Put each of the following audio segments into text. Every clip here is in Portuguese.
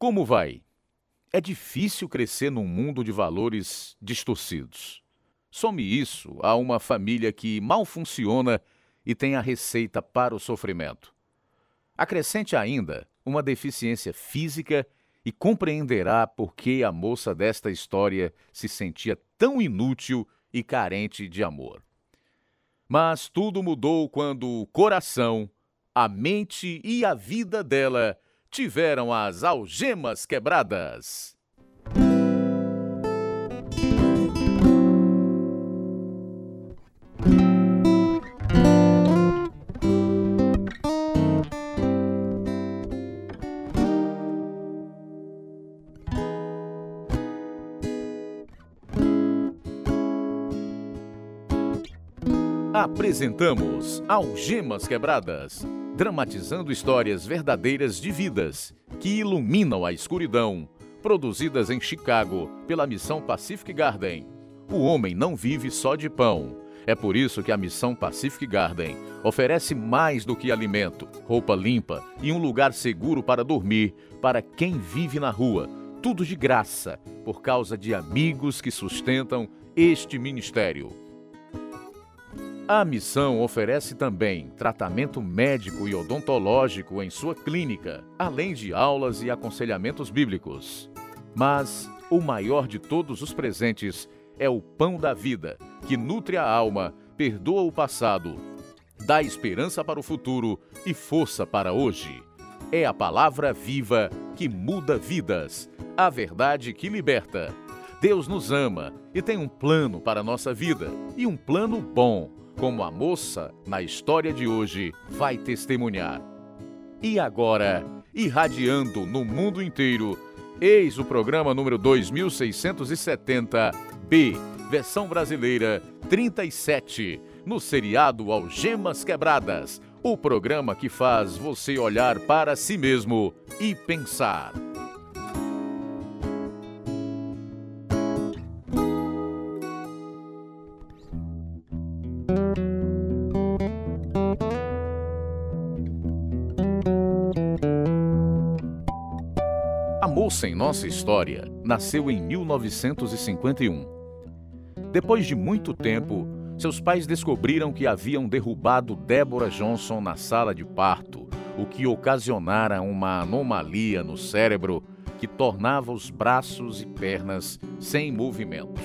Como vai? É difícil crescer num mundo de valores distorcidos. Some isso a uma família que mal funciona e tem a receita para o sofrimento. Acrescente ainda uma deficiência física e compreenderá por que a moça desta história se sentia tão inútil e carente de amor. Mas tudo mudou quando o coração, a mente e a vida dela tiveram as algemas quebradas. Apresentamos Algemas Quebradas dramatizando histórias verdadeiras de vidas que iluminam a escuridão, produzidas em Chicago pela missão Pacific Garden. O homem não vive só de pão. É por isso que a missão Pacific Garden oferece mais do que alimento, roupa limpa e um lugar seguro para dormir para quem vive na rua. Tudo de graça, por causa de amigos que sustentam este ministério. A missão oferece também tratamento médico e odontológico em sua clínica, além de aulas e aconselhamentos bíblicos. Mas o maior de todos os presentes é o pão da vida, que nutre a alma, perdoa o passado, dá esperança para o futuro e força para hoje. É a palavra viva que muda vidas, a verdade que liberta. Deus nos ama e tem um plano para a nossa vida, e um plano bom como a moça, na história de hoje, vai testemunhar. E agora, irradiando no mundo inteiro, eis o programa número 2670B, versão brasileira 37, no seriado Algemas Quebradas, o programa que faz você olhar para si mesmo e pensar. Nossa história nasceu em 1951. Depois de muito tempo, seus pais descobriram que haviam derrubado Deborah Johnson na sala de parto, o que ocasionara uma anomalia no cérebro que tornava os braços e pernas sem movimentos.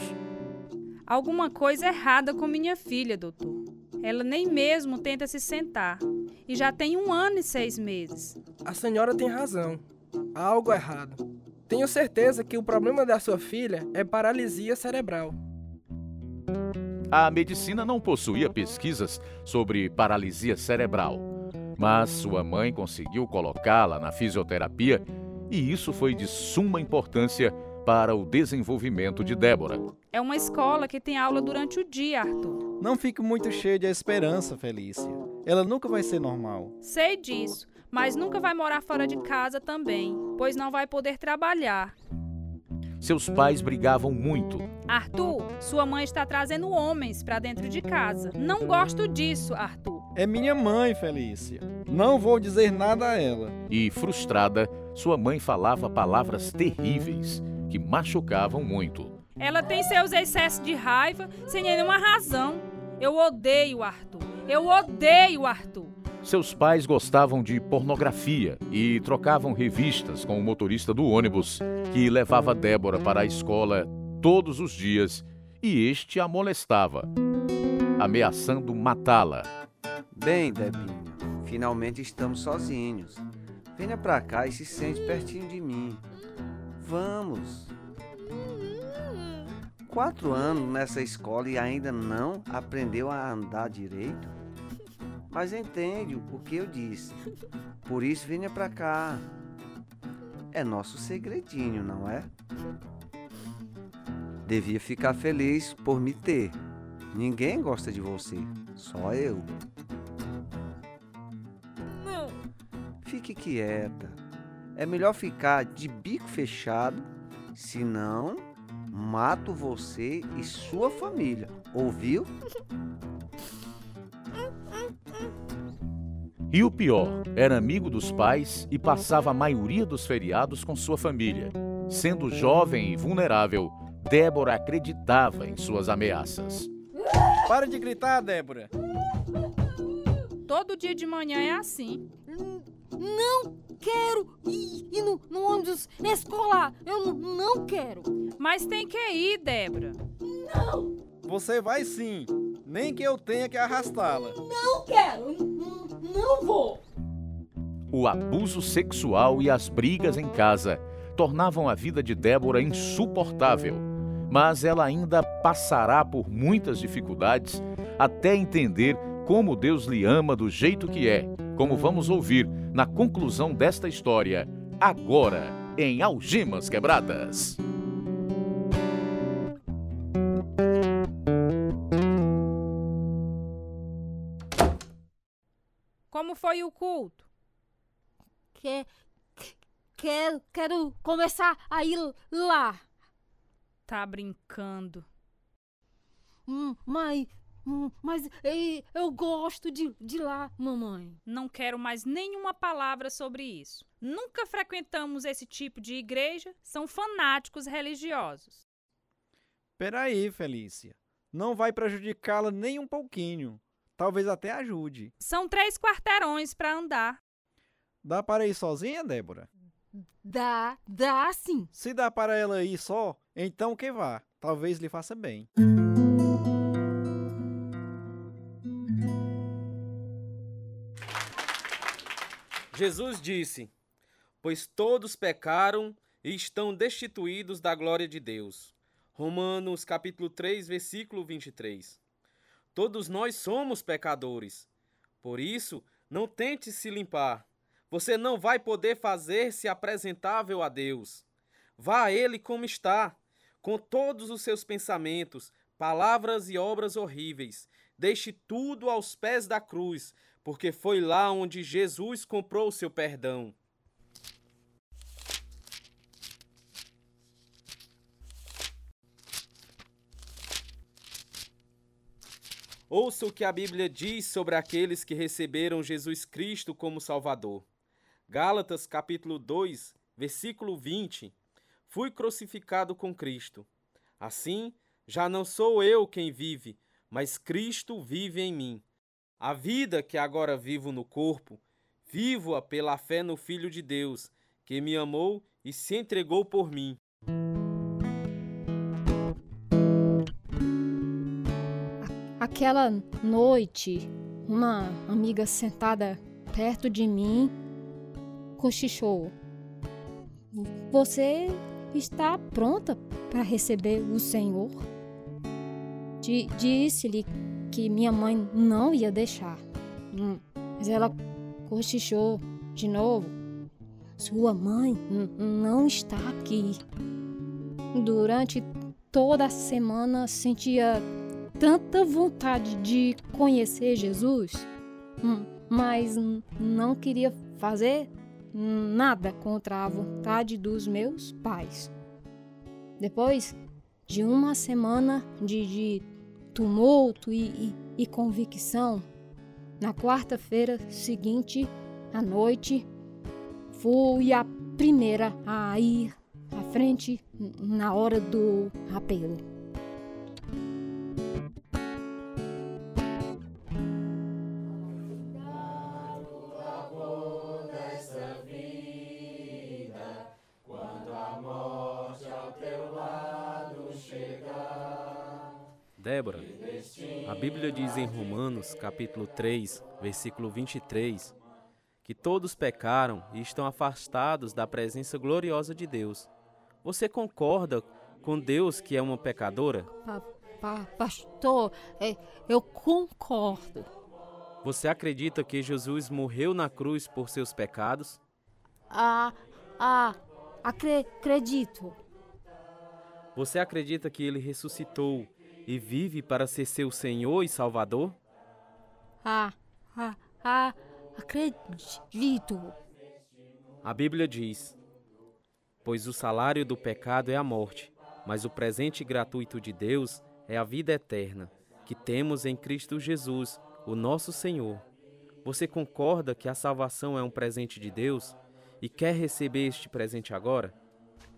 Alguma coisa errada com minha filha, doutor. Ela nem mesmo tenta se sentar. E já tem um ano e seis meses. A senhora tem razão. Há algo errado. Tenho certeza que o problema da sua filha é paralisia cerebral. A medicina não possuía pesquisas sobre paralisia cerebral, mas sua mãe conseguiu colocá-la na fisioterapia e isso foi de suma importância para o desenvolvimento de Débora. É uma escola que tem aula durante o dia, Arthur. Não fique muito cheio de esperança, Felícia. Ela nunca vai ser normal. Sei disso, mas nunca vai morar fora de casa também, pois não vai poder trabalhar. Seus pais brigavam muito. Arthur, sua mãe está trazendo homens para dentro de casa. Não gosto disso, Arthur. É minha mãe, Felícia. Não vou dizer nada a ela. E frustrada, sua mãe falava palavras terríveis que machucavam muito. Ela tem seus excessos de raiva sem nenhuma razão. Eu odeio Arthur. Eu odeio Arthur. Seus pais gostavam de pornografia e trocavam revistas com o motorista do ônibus que levava Débora para a escola todos os dias e este a molestava, ameaçando matá-la. Bem, Debinha, finalmente estamos sozinhos. Venha pra cá e se sente pertinho de mim. Vamos. Quatro anos nessa escola e ainda não aprendeu a andar direito? Mas entende o que eu disse. Por isso venha pra cá. É nosso segredinho, não é? Devia ficar feliz por me ter. Ninguém gosta de você, só eu. Não. Fique quieta. É melhor ficar de bico fechado, senão mato você e sua família. Ouviu? E o pior, era amigo dos pais e passava a maioria dos feriados com sua família. Sendo jovem e vulnerável, Débora acreditava em suas ameaças. Para de gritar, Débora. Todo dia de manhã é assim. Não quero ir, ir no, no ônibus escolar. Eu não quero. Mas tem que ir, Débora. Não, Você vai sim, nem que eu tenha que arrastá-la. não quero. Não vou. O abuso sexual e as brigas em casa tornavam a vida de Débora insuportável, mas ela ainda passará por muitas dificuldades até entender como Deus lhe ama do jeito que é, como vamos ouvir na conclusão desta história, agora em Algemas Quebradas. Foi o culto? Que, quero, quero começar a ir lá. Tá brincando. Hum, Mas, hum, mas eu gosto de, de lá, mamãe. Não quero mais nenhuma palavra sobre isso. Nunca frequentamos esse tipo de igreja. São fanáticos religiosos. Peraí, Felícia. Não vai prejudicá-la nem um pouquinho. Talvez até ajude. São três quarteirões para andar. Dá para ir sozinha, Débora? Dá, dá sim. Se dá para ela ir só, então que vá. Talvez lhe faça bem. Jesus disse: Pois todos pecaram e estão destituídos da glória de Deus. Romanos capítulo 3, versículo 23. Todos nós somos pecadores. Por isso, não tente se limpar. Você não vai poder fazer-se apresentável a Deus. Vá a Ele como está, com todos os seus pensamentos, palavras e obras horríveis. Deixe tudo aos pés da cruz, porque foi lá onde Jesus comprou o seu perdão. Ouça o que a Bíblia diz sobre aqueles que receberam Jesus Cristo como Salvador. Gálatas capítulo 2, versículo 20. Fui crucificado com Cristo. Assim, já não sou eu quem vive, mas Cristo vive em mim. A vida que agora vivo no corpo, vivo-a pela fé no Filho de Deus, que me amou e se entregou por mim. Aquela noite, uma amiga sentada perto de mim cochichou. Você está pronta para receber o Senhor? Di- Disse-lhe que minha mãe não ia deixar. Hum, Mas ela cochichou de novo. Sua mãe não está aqui. Durante toda a semana sentia tanta vontade de conhecer Jesus, hum, mas não queria fazer nada contra a vontade dos meus pais. Depois de uma semana de, de tumulto e, e- e convicção, na quarta-feira seguinte à noite, fui a primeira a ir à frente na hora do apelo. Débora, a Bíblia diz em Romanos, capítulo 3, versículo 23, que todos pecaram e estão afastados da presença gloriosa de Deus. Você concorda com Deus que é uma pecadora? Pa- pa- pastor, é, eu concordo. Você acredita que Jesus morreu na cruz por seus pecados? Ah, ah, acre- acredito. Você acredita que ele ressuscitou e vive para ser seu Senhor e Salvador? Ah, ah, ah, acredito. A Bíblia diz: Pois o salário do pecado é a morte, mas o presente gratuito de Deus é a vida eterna, que temos em Cristo Jesus, o nosso Senhor. Você concorda que a salvação é um presente de Deus e quer receber este presente agora?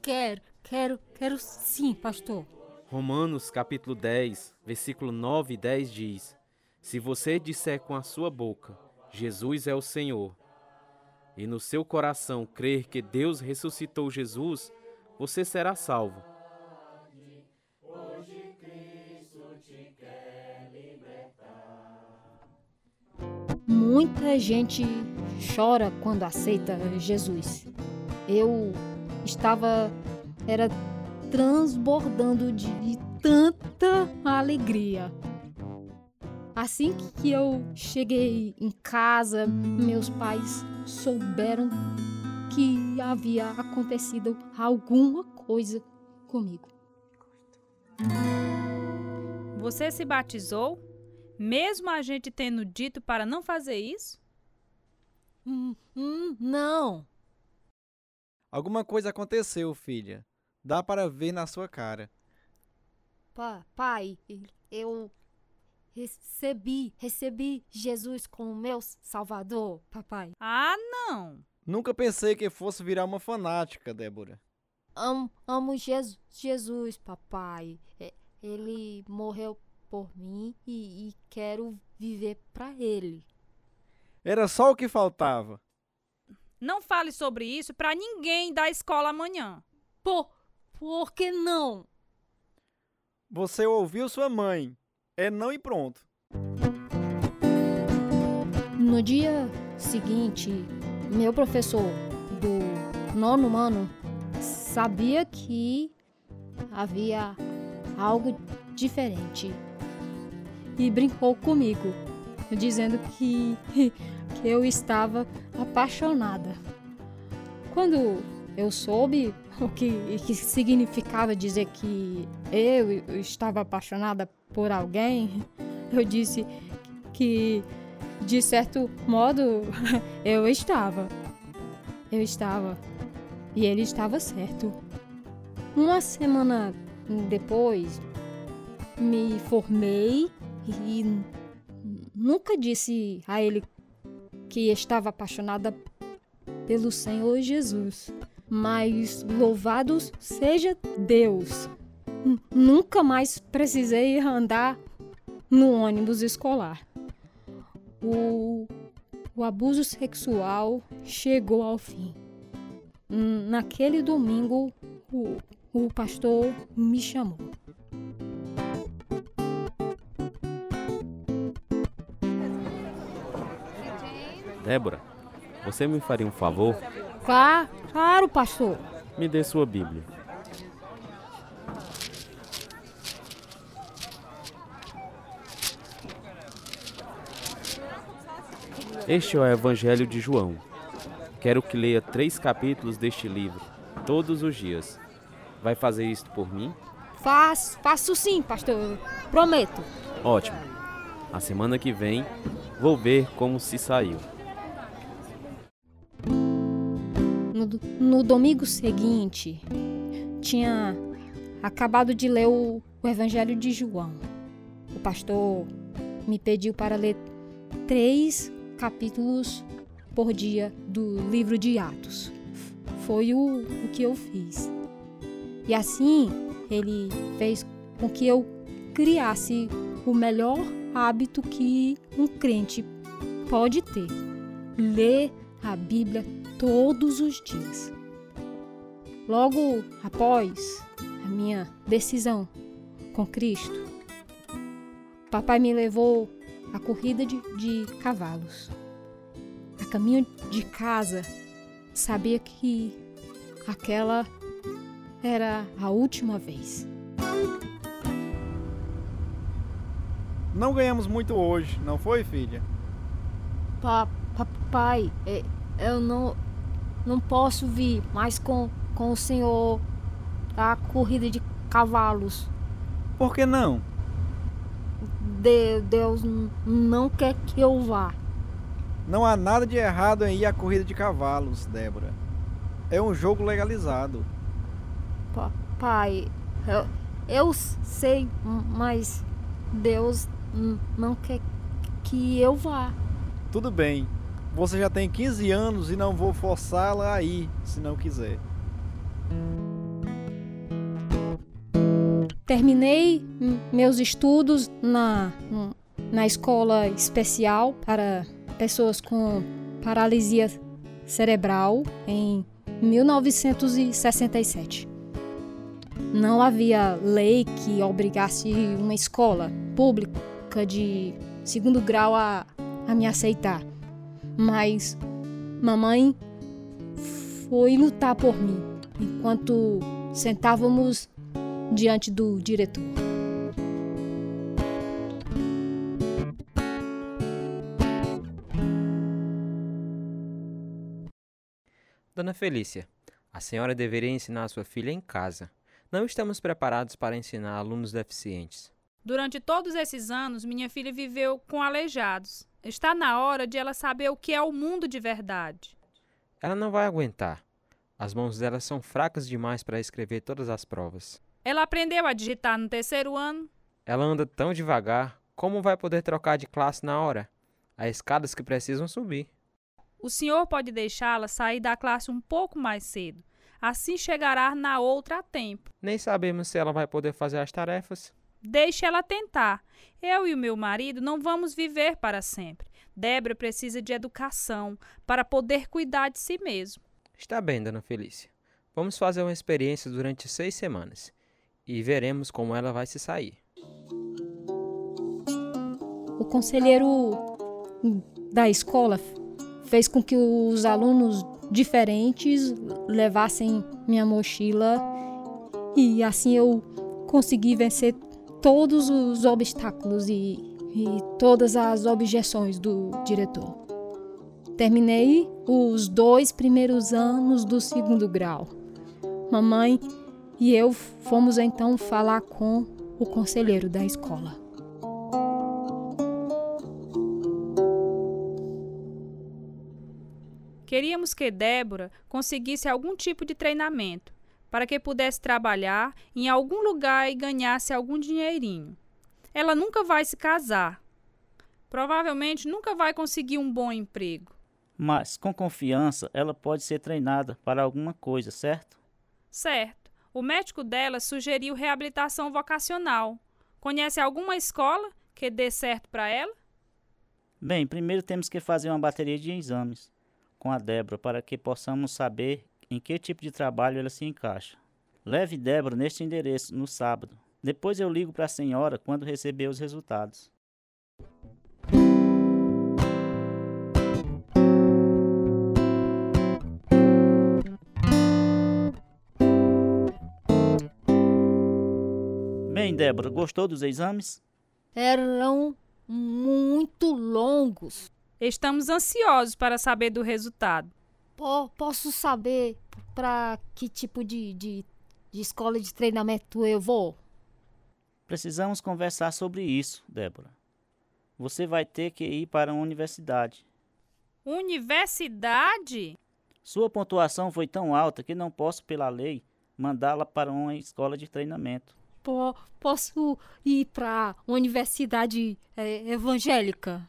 Quero, quero, quero sim, pastor. Romanos capítulo 10, versículo 9 e 10 diz: Se você disser com a sua boca, Jesus é o Senhor, e no seu coração crer que Deus ressuscitou Jesus, você será salvo. Muita gente chora quando aceita Jesus. Eu estava era transbordando de tanta alegria. Assim que eu cheguei em casa, meus pais souberam que havia acontecido alguma coisa comigo. Você se batizou? Mesmo a gente tendo dito para não fazer isso? Hum, hum, não. Alguma coisa aconteceu, filha. Dá para ver na sua cara. Pa, pai, eu recebi, recebi Jesus como meu salvador, papai. Ah, não. Nunca pensei que fosse virar uma fanática, Débora. Amo, amo Jesus, Jesus, papai. Ele morreu por mim e, e quero viver para ele. Era só o que faltava. Não fale sobre isso para ninguém da escola amanhã. Por, por que não? Você ouviu sua mãe. É não e pronto. No dia seguinte, meu professor do nono ano sabia que havia algo diferente e brincou comigo, dizendo que, que eu estava apaixonada. Quando eu soube o que, que significava dizer que eu estava apaixonada por alguém, eu disse que, de certo modo, eu estava. Eu estava. E ele estava certo. Uma semana depois, me formei e nunca disse a ele que estava apaixonada pelo Senhor Jesus. Mas louvado seja Deus! Nunca mais precisei andar no ônibus escolar. O, o abuso sexual chegou ao fim. Naquele domingo, o, o pastor me chamou. Débora, você me faria um favor? Claro, claro, pastor. Me dê sua Bíblia. Este é o Evangelho de João. Quero que leia três capítulos deste livro, todos os dias. Vai fazer isto por mim? Faz, faço sim, pastor. Prometo. Ótimo. A semana que vem vou ver como se saiu. No, no domingo seguinte, tinha acabado de ler o, o Evangelho de João. O pastor me pediu para ler três capítulos por dia do livro de Atos. Foi o, o que eu fiz. E assim ele fez com que eu criasse o melhor hábito que um crente pode ter: ler a Bíblia todos os dias. Logo após a minha decisão com Cristo, papai me levou à corrida de, de cavalos. A caminho de casa, sabia que aquela era a última vez. Não ganhamos muito hoje, não foi, filha? Pa, papai, é, eu não, não posso vir mais com, com o senhor a corrida de cavalos. Por que não? De, Deus não quer que eu vá. Não há nada de errado em ir à corrida de cavalos, Débora. É um jogo legalizado. Pa, pai, eu, eu sei, mas Deus não quer que eu vá. tudo bem. Você já tem 15 anos e não vou forçá-la a ir, se não quiser. Terminei meus estudos na, na escola especial para pessoas com paralisia cerebral em 1967. Não havia lei que obrigasse uma escola pública de segundo grau a, a me aceitar. Mas mamãe foi lutar por mim enquanto sentávamos diante do diretor. Dona Felícia, a senhora deveria ensinar a sua filha em casa. Não estamos preparados para ensinar alunos deficientes. Durante todos esses anos, minha filha viveu com aleijados. Está na hora de ela saber o que é o mundo de verdade. Ela não vai aguentar. As mãos dela são fracas demais para escrever todas as provas. Ela aprendeu a digitar no terceiro ano. Ela anda tão devagar, como vai poder trocar de classe na hora? Há escadas que precisam subir. O senhor pode deixá-la sair da classe um pouco mais cedo. Assim chegará na outra a tempo. Nem sabemos se ela vai poder fazer as tarefas. Deixe ela tentar. Eu e o meu marido não vamos viver para sempre. Débora precisa de educação para poder cuidar de si mesmo. Está bem, dona Felícia. Vamos fazer uma experiência durante seis semanas e veremos como ela vai se sair. O conselheiro da escola fez com que os alunos diferentes levassem minha mochila e assim eu consegui vencer todos os obstáculos e, e todas as objeções do diretor. Terminei os dois primeiros anos do segundo grau. Mamãe e eu fomos então falar com o conselheiro da escola. Queríamos que Débora conseguisse algum tipo de treinamento para que pudesse trabalhar em algum lugar e ganhasse algum dinheirinho. Ela nunca vai se casar. Provavelmente nunca vai conseguir um bom emprego. Mas, com confiança, ela pode ser treinada para alguma coisa, certo? Certo. O médico dela sugeriu reabilitação vocacional. Conhece alguma escola que dê certo para ela? Bem, primeiro temos que fazer uma bateria de exames com a Débora para que possamos saber em que tipo de trabalho ela se encaixa. Leve Débora neste endereço no sábado. Depois eu ligo para a senhora quando receber os resultados. Bem, Débora, gostou dos exames? Eram muito longos. Estamos ansiosos para saber do resultado. Po posso saber para que tipo de, de, de escola de treinamento eu vou? Precisamos conversar sobre isso, Débora. Você vai ter que ir para uma universidade. Universidade? Sua pontuação foi tão alta que não posso, pela lei, mandá-la para uma escola de treinamento. Po posso ir para uma universidade é, evangélica?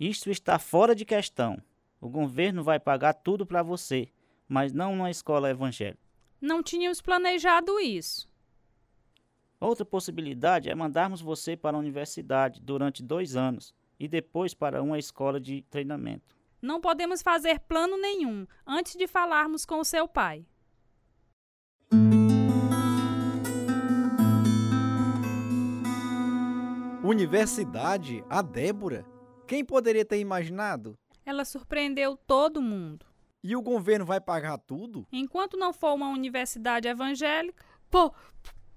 Isto está fora de questão. O governo vai pagar tudo para você, mas não uma escola evangélica. Não tínhamos planejado isso. Outra possibilidade é mandarmos você para a universidade durante dois anos e depois para uma escola de treinamento. Não podemos fazer plano nenhum antes de falarmos com o seu pai. Universidade? A Débora? Quem poderia ter imaginado? Ela surpreendeu todo mundo. E o governo vai pagar tudo? Enquanto não for uma universidade evangélica. Po,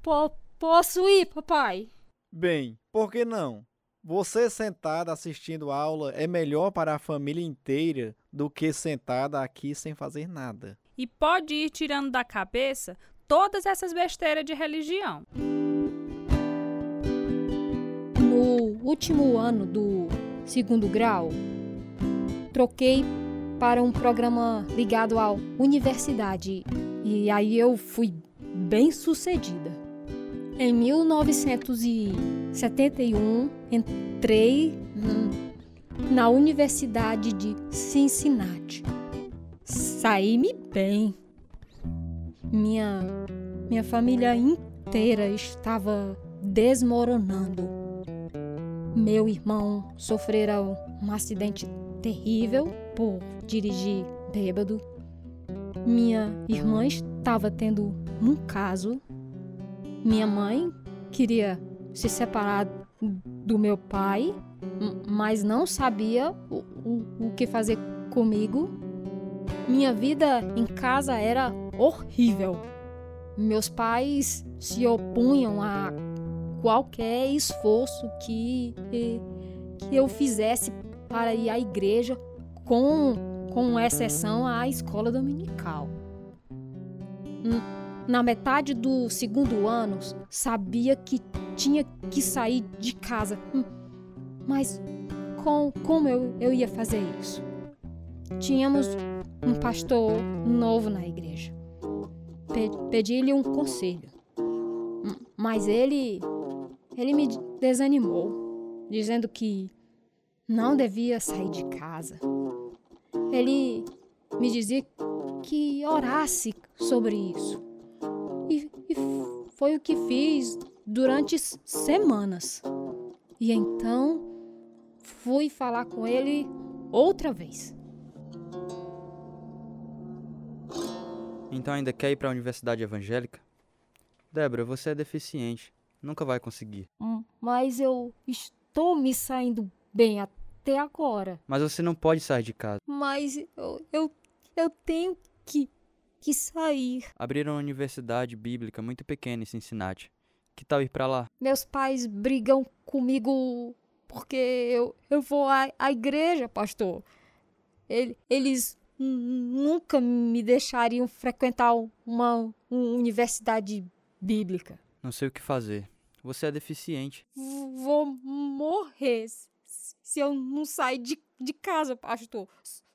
po, posso ir, papai? Bem, por que não? Você sentada assistindo aula é melhor para a família inteira do que sentada aqui sem fazer nada. E pode ir tirando da cabeça todas essas besteiras de religião. No último ano do segundo grau, troquei para um programa ligado à universidade e aí eu fui bem sucedida. Em 1971, entrei na Universidade de Cincinnati. Saí-me bem. Minha, minha família inteira estava desmoronando. Meu irmão sofrera um acidente terrível por dirigir bêbado. Minha irmã estava tendo um caso. Minha mãe queria se separar do meu pai, mas não sabia o, o, o que fazer comigo. Minha vida em casa era horrível. Meus pais se opunham a qualquer esforço que, que eu fizesse para ir à igreja, com, com exceção à escola dominical. Na metade do segundo ano, sabia que tinha que sair de casa. Hum, mas com, como eu, eu ia fazer isso? Tínhamos um pastor novo na igreja. Pedi-lhe um conselho. Hum, mas ele ele me desanimou, dizendo que não devia sair de casa. Ele me dizia que orasse sobre isso. E, e foi o que fiz durante semanas. E então fui falar com ele outra vez. Então ainda quer ir para a universidade evangélica? Débora, você é deficiente. Nunca vai conseguir. Hum, mas eu estou me saindo bem até agora. Mas você não pode sair de casa. Mas eu, eu, eu tenho que, que sair. Abriram uma universidade bíblica muito pequena em Cincinnati. Que tal ir para lá? Meus pais brigam comigo porque eu, eu vou à, à igreja, pastor. Ele, eles nunca me deixariam frequentar uma, uma universidade bíblica. Não sei o que fazer. Você é deficiente. Vou morrer se eu não sair de, de casa, pastor.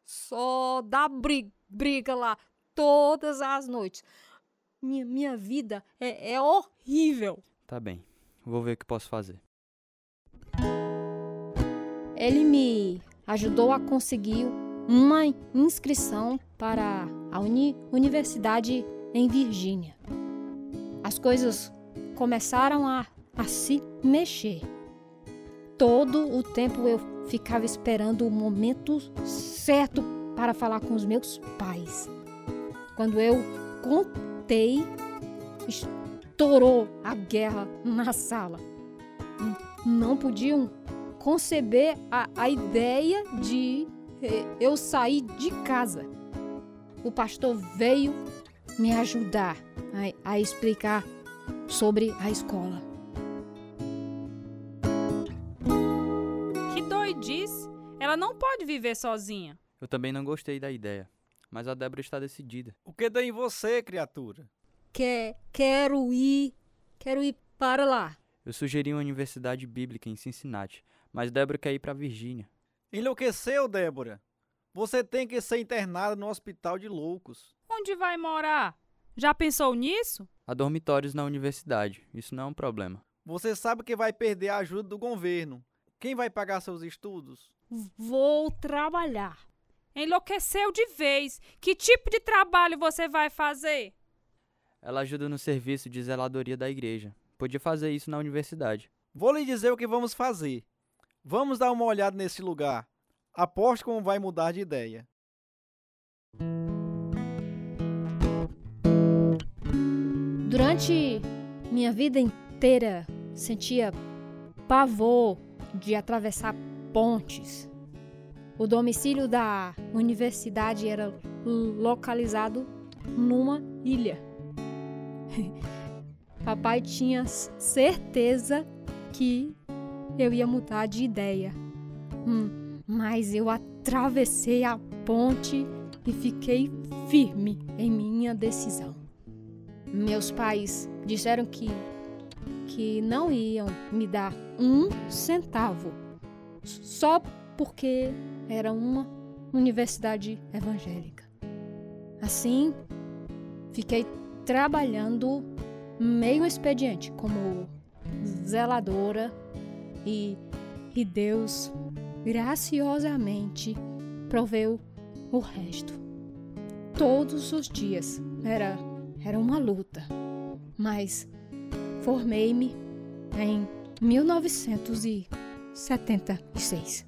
Só dá briga, briga lá todas as noites. Minha, minha vida é, é horrível. Tá bem. Vou ver o que posso fazer. Ele me ajudou a conseguir uma inscrição para a uni universidade em Virgínia. As coisas começaram a, a se mexer. Todo o tempo eu ficava esperando o momento certo para falar com os meus pais. Quando eu contei, estourou a guerra na sala. Não podiam conceber a, a ideia de eu saí de casa. O pastor veio me ajudar a, a explicar sobre a escola. Ela não pode viver sozinha. Eu também não gostei da ideia, mas a Débora está decidida. O que dá em você, criatura? Quer, quero ir, quero ir para lá. Eu sugeri uma universidade bíblica em Cincinnati, mas Débora quer ir para Virgínia. Enlouqueceu, Débora? Você tem que ser internada no hospital de loucos. Onde vai morar? Já pensou nisso? Há dormitórios na universidade. Isso não é um problema. Você sabe que vai perder a ajuda do governo. Quem vai pagar seus estudos? Vou trabalhar. Enlouqueceu de vez. Que tipo de trabalho você vai fazer? Ela ajuda no serviço de zeladoria da igreja. Podia fazer isso na universidade. Vou lhe dizer o que vamos fazer. Vamos dar uma olhada nesse lugar. Aposto como vai mudar de ideia. Durante minha vida inteira, sentia pavor de atravessar pontes. O domicílio da universidade era localizado numa ilha. Papai tinha certeza que eu ia mudar de ideia. Hum, mas eu atravessei a ponte e fiquei firme em minha decisão. Meus pais disseram que que não iam me dar um centavo só porque era uma universidade evangélica. Assim, fiquei trabalhando meio expediente como zeladora e, e Deus graciosamente proveu o resto. Todos os dias era, era uma luta, mas formei-me em 1976.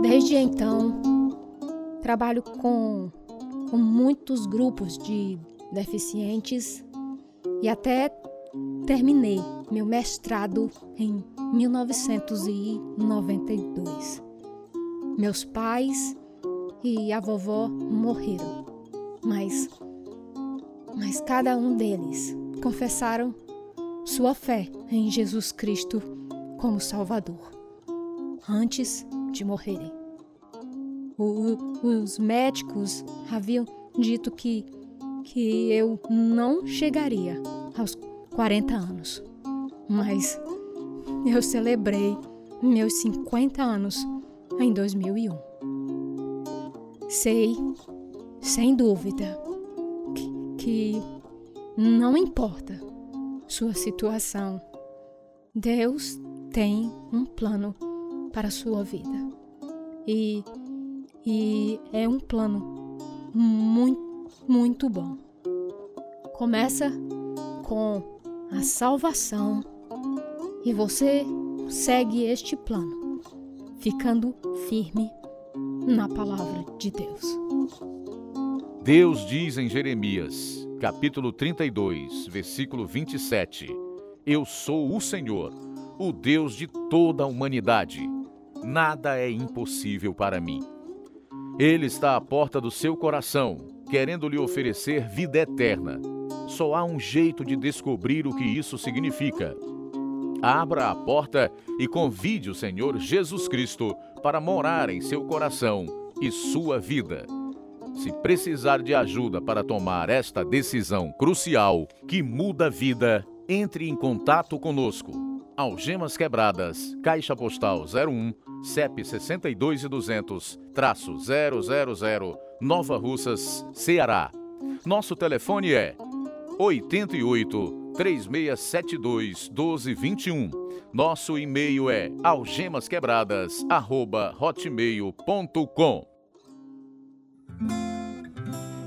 Desde então, trabalho com, com muitos grupos de deficientes e até terminei meu mestrado em 1992. Meus pais e a vovó morreram, mas mas cada um deles confessaram sua fé em Jesus Cristo como Salvador antes de morrerem. O, os médicos haviam dito que, que eu não chegaria aos 40 anos, mas eu celebrei meus 50 anos em 2001. Sei, sem dúvida, que, que não importa sua situação, Deus tem um plano para a sua vida. E, e é um plano muito, muito bom. Começa com a salvação e você segue este plano, ficando firme na palavra de Deus. Deus diz em Jeremias, capítulo 32, versículo 27: Eu sou o Senhor, o Deus de toda a humanidade nada é impossível para mim. Ele está à porta do seu coração, querendo lhe oferecer vida eterna. Só há um jeito de descobrir o que isso significa. Abra a porta e convide o Senhor Jesus Cristo para morar em seu coração e sua vida. Se precisar de ajuda para tomar esta decisão crucial que muda a vida, entre em contato conosco. Algemas Quebradas, Caixa Postal 01 CEP 62 e 200, traço 000, Nova Russas, Ceará. Nosso telefone é 88 3672 1221. Nosso e-mail é algemasquebradas@hotmail.com.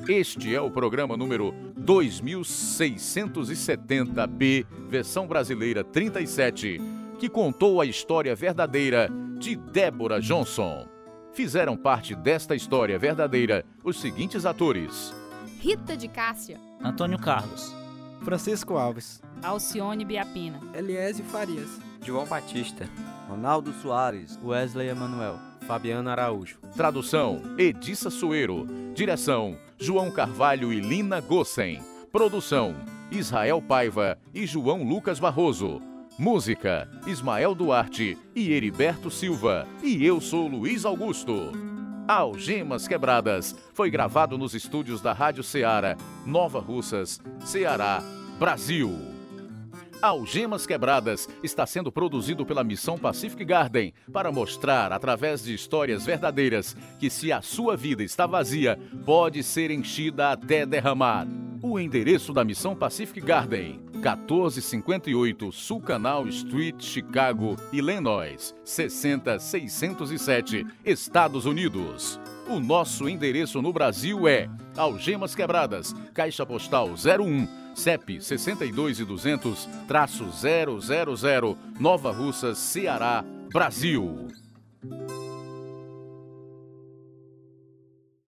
Este é o programa número 2670B, versão brasileira 37, que contou a história verdadeira de Débora Johnson. Fizeram parte desta história verdadeira os seguintes atores: Rita de Cássia, Antônio Carlos, Francisco Alves, Alcione Biapina, Eliésio Farias, João Batista, Ronaldo Soares, Wesley Emanuel, Fabiano Araújo. Tradução: Edissa Sueiro. Direção: João Carvalho e Lina Gossen. Produção: Israel Paiva e João Lucas Barroso. Música: Ismael Duarte e Heriberto Silva. E eu sou Luiz Augusto. Algemas Quebradas foi gravado nos estúdios da Rádio Ceará, Nova Russas, Ceará, Brasil. Algemas Quebradas está sendo produzido pela Missão Pacific Garden para mostrar, através de histórias verdadeiras, que se a sua vida está vazia, pode ser enchida até derramar. O endereço da Missão Pacific Garden: 1458 Sul Canal Street, Chicago, Illinois, 60607, Estados Unidos. O nosso endereço no Brasil é Algemas Quebradas, Caixa Postal 01, CEP 62200-000, Nova Russa, Ceará, Brasil.